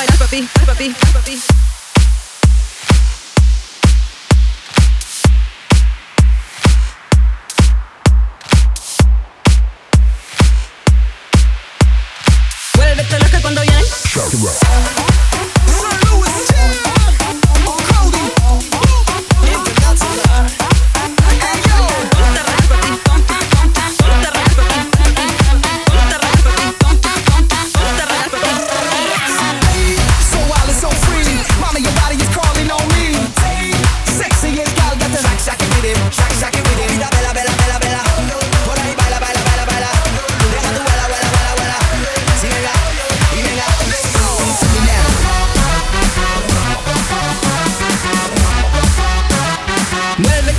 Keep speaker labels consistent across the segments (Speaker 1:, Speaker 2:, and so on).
Speaker 1: I never be, never be, never be.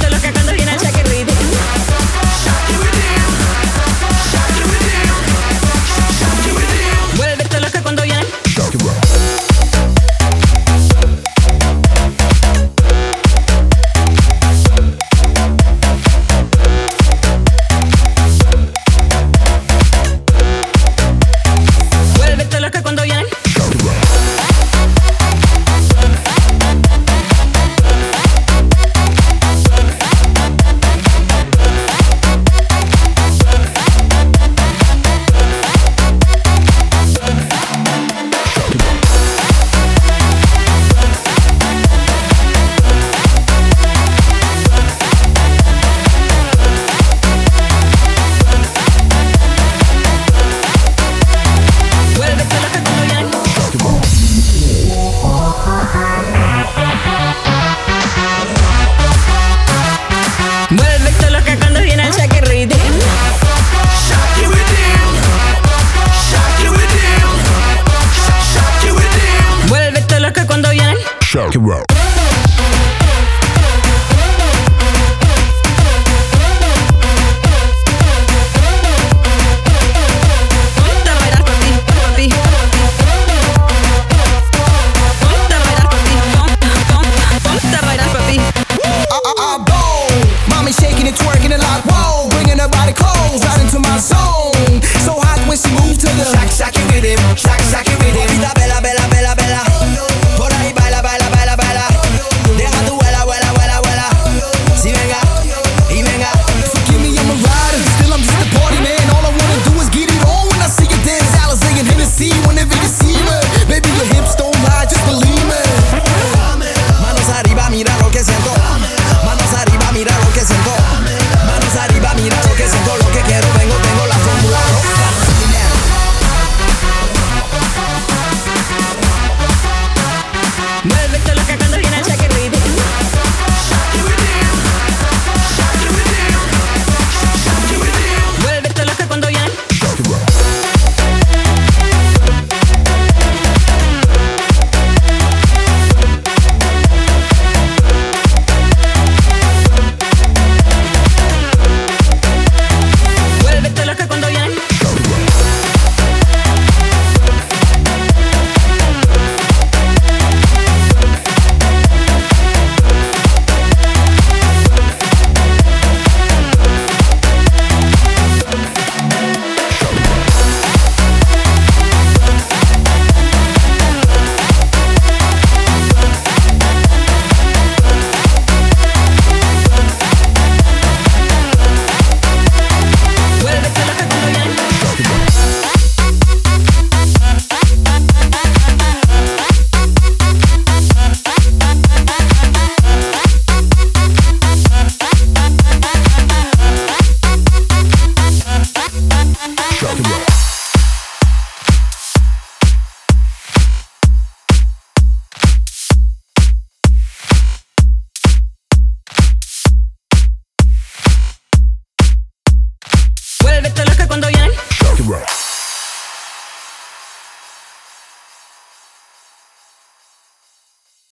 Speaker 1: Solo que
Speaker 2: rock and roll. Shaking and twerking and like whoa, bringing her body close right into my soul.